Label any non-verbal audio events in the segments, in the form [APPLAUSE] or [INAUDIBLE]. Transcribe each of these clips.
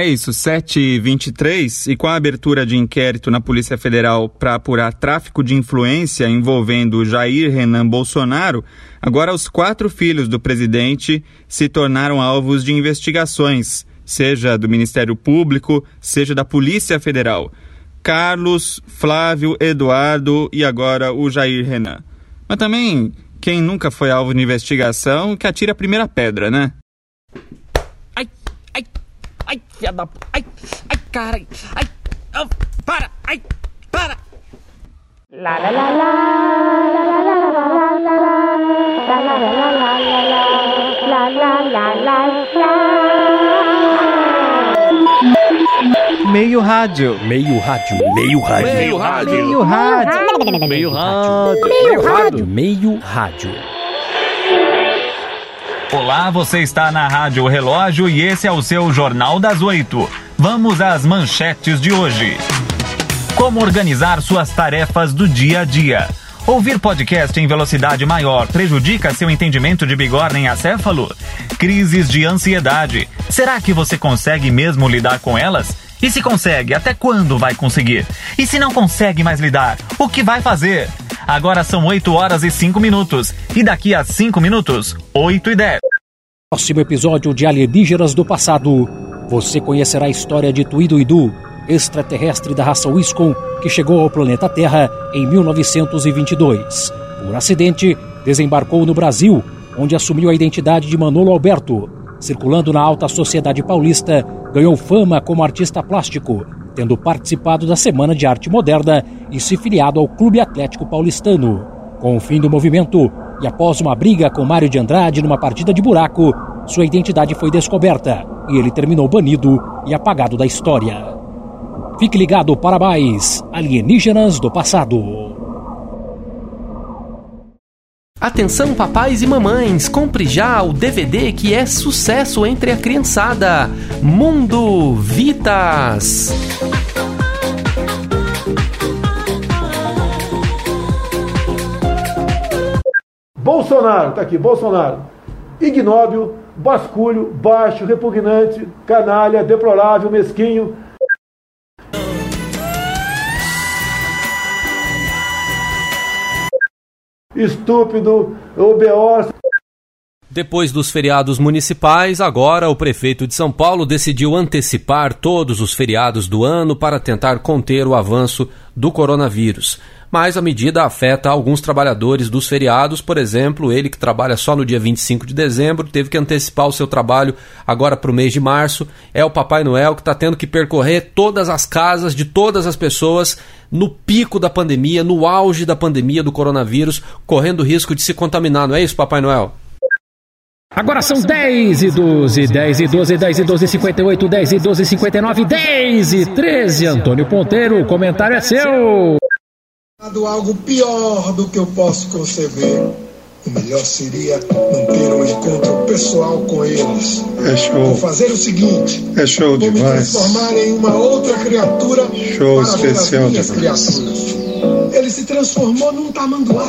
É isso, 7h23, e com a abertura de inquérito na Polícia Federal para apurar tráfico de influência envolvendo Jair Renan Bolsonaro, agora os quatro filhos do presidente se tornaram alvos de investigações, seja do Ministério Público, seja da Polícia Federal. Carlos, Flávio, Eduardo e agora o Jair Renan. Mas também, quem nunca foi alvo de investigação, que atira a primeira pedra, né? Ai, filha da. Ai, ai, cara. Ai, oh, para, ai, para. La la la la la la la la la la la la la la la la Meio rádio. Meio rádio. Meio rádio. Meio rádio. Meio rádio. Meio rádio. Meio rádio. Meio rádio. Olá, você está na Rádio Relógio e esse é o seu Jornal das Oito. Vamos às manchetes de hoje. Como organizar suas tarefas do dia a dia? Ouvir podcast em velocidade maior prejudica seu entendimento de bigorna em acéfalo? Crises de ansiedade. Será que você consegue mesmo lidar com elas? E se consegue, até quando vai conseguir? E se não consegue mais lidar, o que vai fazer? Agora são 8 horas e 5 minutos. E daqui a 5 minutos, 8 e 10. Próximo episódio de Alienígenas do Passado. Você conhecerá a história de Tuiduidu, extraterrestre da raça Wiscom que chegou ao planeta Terra em 1922. Por acidente, desembarcou no Brasil, onde assumiu a identidade de Manolo Alberto. Circulando na alta sociedade paulista, ganhou fama como artista plástico, tendo participado da Semana de Arte Moderna e se filiado ao Clube Atlético Paulistano. Com o fim do movimento, e após uma briga com Mário de Andrade numa partida de buraco, sua identidade foi descoberta e ele terminou banido e apagado da história. Fique ligado para mais Alienígenas do Passado. Atenção papais e mamães, compre já o DVD que é sucesso entre a criançada. Mundo Vitas. Bolsonaro, tá aqui, Bolsonaro. Ignóbil, basculho, baixo, repugnante, canalha, deplorável, mesquinho. Estúpido, obeós. Depois dos feriados municipais, agora o prefeito de São Paulo decidiu antecipar todos os feriados do ano para tentar conter o avanço do coronavírus mas a medida afeta alguns trabalhadores dos feriados, por exemplo, ele que trabalha só no dia 25 de dezembro, teve que antecipar o seu trabalho agora para o mês de março. É o Papai Noel que está tendo que percorrer todas as casas de todas as pessoas no pico da pandemia, no auge da pandemia do coronavírus, correndo o risco de se contaminar, não é isso, Papai Noel? Agora são 10 e 12, 10 e 12, 10 e 12, 58, 10 e 12, 59, 10 e 13. Antônio Ponteiro, o comentário é seu algo pior do que eu posso conceber. O melhor seria não ter um encontro pessoal com eles. É show. Vou fazer o seguinte. É show vou demais. me transformar em uma outra criatura show para especial as minhas demais. criaturas. Ele se transformou num tamanduá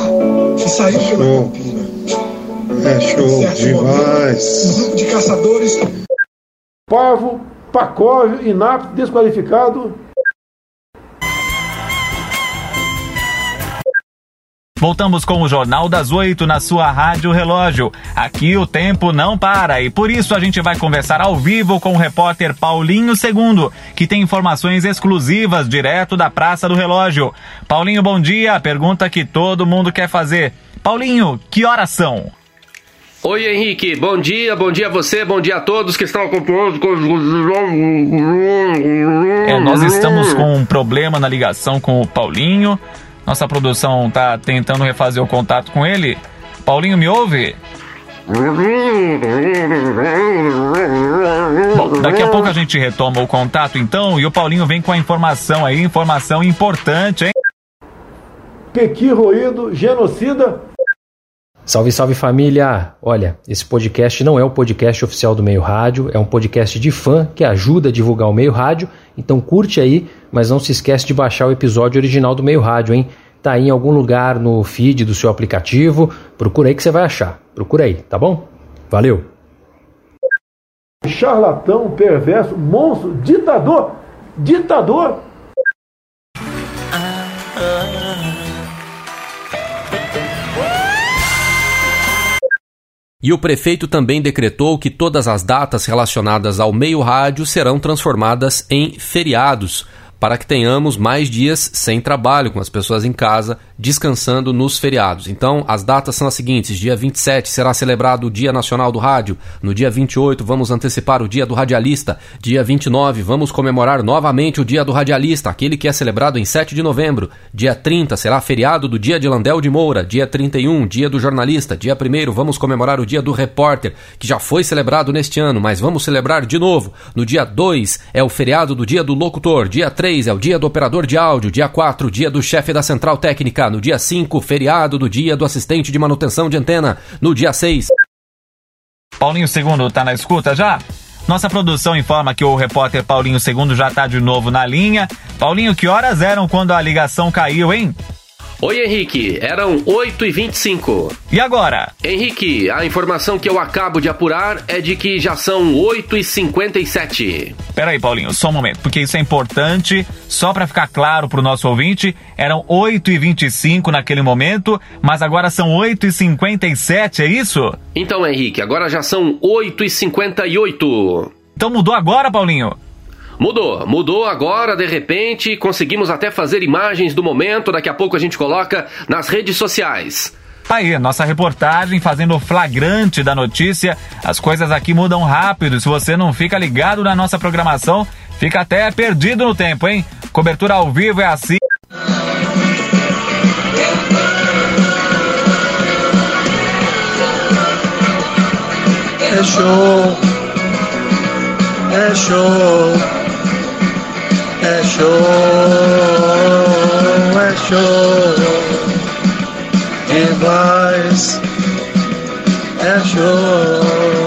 e saiu show. pela campina. É show demais. Momento, um grupo de caçadores. Pavo, Pacóvio, inapto, desqualificado Voltamos com o Jornal das Oito na sua Rádio Relógio. Aqui o tempo não para e por isso a gente vai conversar ao vivo com o repórter Paulinho Segundo, que tem informações exclusivas direto da Praça do Relógio. Paulinho, bom dia. Pergunta que todo mundo quer fazer. Paulinho, que horas são? Oi Henrique, bom dia, bom dia a você, bom dia a todos que estão acompanhando. É, nós estamos com um problema na ligação com o Paulinho. Nossa produção tá tentando refazer o contato com ele. Paulinho, me ouve? Bom, daqui a pouco a gente retoma o contato então e o Paulinho vem com a informação aí, informação importante, hein? Pequi roído, genocida. Salve, salve família! Olha, esse podcast não é o podcast oficial do Meio Rádio, é um podcast de fã que ajuda a divulgar o Meio Rádio, então curte aí, mas não se esquece de baixar o episódio original do Meio Rádio, hein? Tá aí em algum lugar no feed do seu aplicativo, procura aí que você vai achar. Procura aí, tá bom? Valeu! Charlatão, perverso, monstro, ditador. Ditador. E o prefeito também decretou que todas as datas relacionadas ao meio rádio serão transformadas em feriados, para que tenhamos mais dias sem trabalho, com as pessoas em casa, descansando nos feriados. Então, as datas são as seguintes: dia 27 será celebrado o Dia Nacional do Rádio, no dia 28 vamos antecipar o Dia do Radialista, dia 29 vamos comemorar novamente o Dia do Radialista, aquele que é celebrado em 7 de novembro, dia 30 será feriado do Dia de Landel de Moura, dia 31, Dia do Jornalista, dia 1 vamos comemorar o Dia do Repórter, que já foi celebrado neste ano, mas vamos celebrar de novo. No dia 2 é o feriado do Dia do Locutor, dia 3 3 é o dia do operador de áudio, dia 4, dia do chefe da central técnica, no dia 5, feriado do dia do assistente de manutenção de antena, no dia 6. Paulinho II tá na escuta já? Nossa produção informa que o repórter Paulinho II já tá de novo na linha. Paulinho, que horas eram quando a ligação caiu, hein? Oi, Henrique. Eram 8h25. E agora? Henrique, a informação que eu acabo de apurar é de que já são 8h57. Peraí, Paulinho, só um momento, porque isso é importante. Só para ficar claro pro nosso ouvinte, eram 8h25 naquele momento, mas agora são 8h57, é isso? Então, Henrique, agora já são 8h58. Então mudou agora, Paulinho? Mudou, mudou agora, de repente, conseguimos até fazer imagens do momento, daqui a pouco a gente coloca nas redes sociais. Tá aí, nossa reportagem fazendo o flagrante da notícia. As coisas aqui mudam rápido. Se você não fica ligado na nossa programação, fica até perdido no tempo, hein? Cobertura ao vivo é assim. É show. É show. É show, é show demais. É show.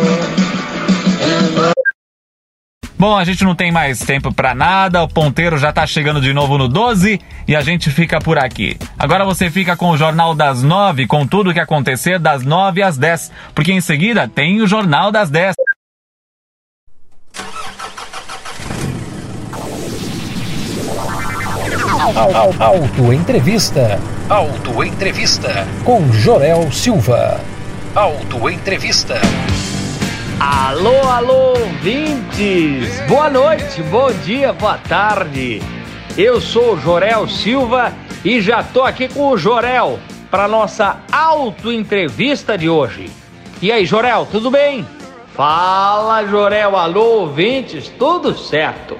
Bom, a gente não tem mais tempo para nada, o ponteiro já tá chegando de novo no 12 e a gente fica por aqui. Agora você fica com o Jornal das 9, com tudo o que acontecer das 9 às 10, porque em seguida tem o Jornal das 10. Auto Entrevista. Auto Entrevista. Com Jorel Silva. Auto Entrevista. Alô, alô, ouvintes! Boa noite, bom dia, boa tarde. Eu sou o Jorel Silva e já tô aqui com o Jorel para nossa auto entrevista de hoje. E aí, Jorel, tudo bem? Fala, Jorel, alô, ouvintes, tudo certo.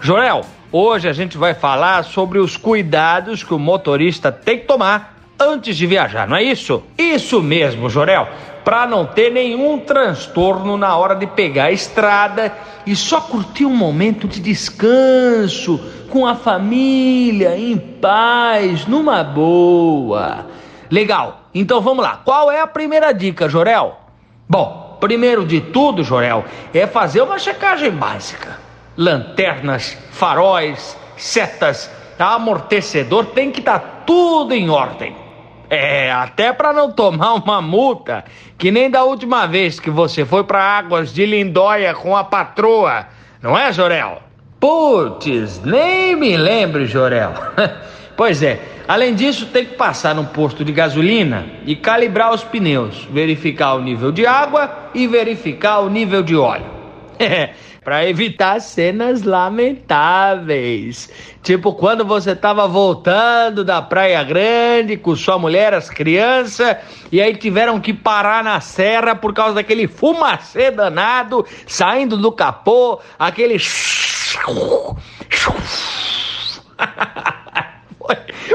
Jorel, Hoje a gente vai falar sobre os cuidados que o motorista tem que tomar antes de viajar, não é isso? Isso mesmo, Jorel. Para não ter nenhum transtorno na hora de pegar a estrada e só curtir um momento de descanso com a família, em paz, numa boa. Legal. Então vamos lá. Qual é a primeira dica, Jorel? Bom, primeiro de tudo, Jorel, é fazer uma checagem básica lanternas, faróis, setas, amortecedor, tem que estar tá tudo em ordem. É, até para não tomar uma multa, que nem da última vez que você foi para Águas de Lindóia com a patroa, não é, Jorel? Putz, nem me lembre, Jorel. [LAUGHS] pois é, além disso, tem que passar num posto de gasolina e calibrar os pneus, verificar o nível de água e verificar o nível de óleo. [LAUGHS] para evitar cenas lamentáveis. Tipo quando você tava voltando da Praia Grande com sua mulher, as crianças, e aí tiveram que parar na serra por causa daquele fumacê danado saindo do capô, aquele [LAUGHS] [LAUGHS]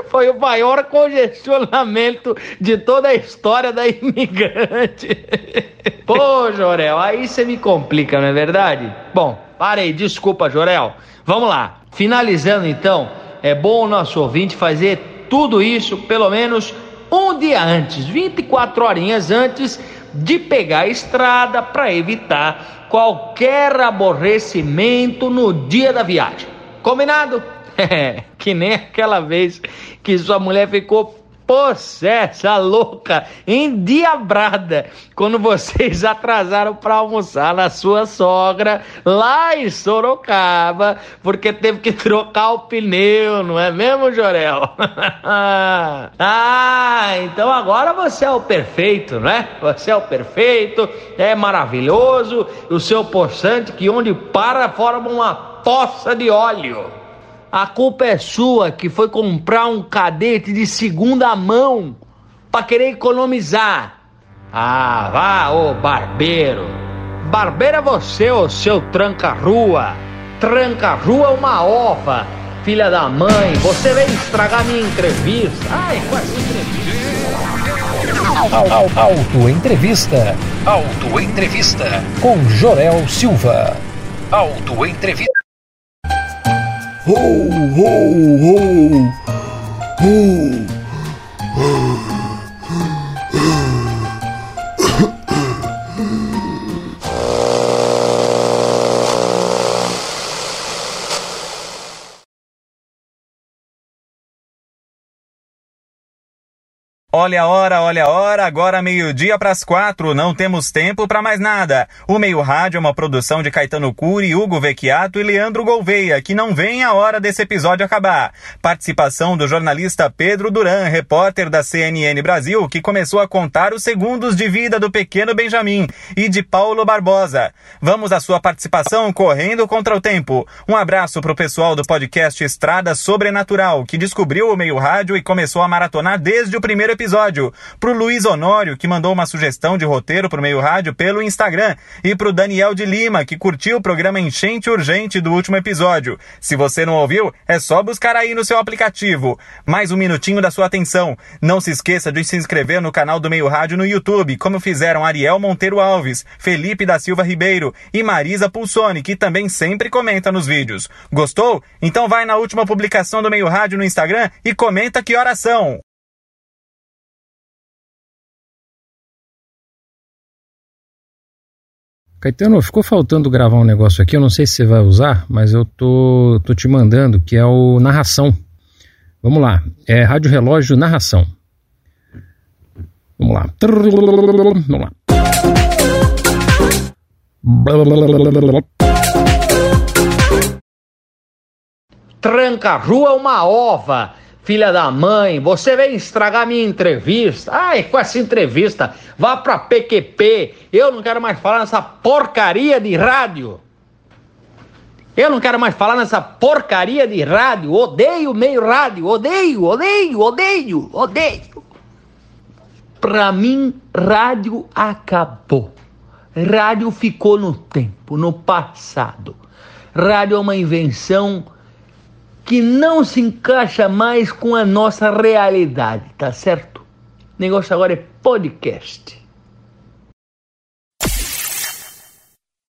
foi o maior congestionamento de toda a história da imigrante. [LAUGHS] Pô, Jorel, aí você me complica, não é verdade? Bom, parei, desculpa, Jorel. Vamos lá. Finalizando então, é bom o nosso ouvinte fazer tudo isso pelo menos um dia antes, 24 horinhas antes de pegar a estrada para evitar qualquer aborrecimento no dia da viagem. Combinado? [LAUGHS] É, que nem aquela vez que sua mulher ficou possessa, louca, endiabrada, quando vocês [LAUGHS] atrasaram para almoçar na sua sogra lá em Sorocaba, porque teve que trocar o pneu, não é mesmo, Jorel? [LAUGHS] ah, então agora você é o perfeito, né? Você é o perfeito, é maravilhoso, o seu poçante que onde para forma uma poça de óleo. A culpa é sua que foi comprar um cadete de segunda mão para querer economizar. Ah, vá, ô barbeiro. Barbeiro é você, ô seu tranca-rua. Tranca-rua é uma ova, filha da mãe. Você veio estragar minha entrevista. Ai, com essa entrevista. Auto Entrevista. Auto Entrevista. Com Jorel Silva. Auto Entrevista. Ho, ho, ho, ho. Olha a hora, olha a hora, agora meio-dia para as quatro, não temos tempo para mais nada. O Meio Rádio é uma produção de Caetano Cury, Hugo Vecchiato e Leandro Gouveia, que não vem a hora desse episódio acabar. Participação do jornalista Pedro Duran, repórter da CNN Brasil, que começou a contar os segundos de vida do pequeno Benjamin, e de Paulo Barbosa. Vamos à sua participação correndo contra o tempo. Um abraço para o pessoal do podcast Estrada Sobrenatural, que descobriu o Meio Rádio e começou a maratonar desde o primeiro episódio episódio, pro Luiz Honório, que mandou uma sugestão de roteiro pro Meio Rádio pelo Instagram, e pro Daniel de Lima, que curtiu o programa Enchente Urgente do último episódio. Se você não ouviu, é só buscar aí no seu aplicativo. Mais um minutinho da sua atenção. Não se esqueça de se inscrever no canal do Meio Rádio no YouTube, como fizeram Ariel Monteiro Alves, Felipe da Silva Ribeiro e Marisa Pulsoni, que também sempre comenta nos vídeos. Gostou? Então vai na última publicação do Meio Rádio no Instagram e comenta que horas são. Caetano, ficou faltando gravar um negócio aqui, eu não sei se você vai usar, mas eu tô, tô te mandando, que é o narração. Vamos lá, é Rádio Relógio Narração. Vamos lá. Vamos lá. Tranca rua uma ova Filha da mãe, você vem estragar minha entrevista. Ai, com essa entrevista, vá pra PQP. Eu não quero mais falar nessa porcaria de rádio. Eu não quero mais falar nessa porcaria de rádio. Odeio meio rádio. Odeio, odeio, odeio, odeio. Pra mim, rádio acabou. Rádio ficou no tempo, no passado. Rádio é uma invenção que não se encaixa mais com a nossa realidade, tá certo? O negócio agora é podcast.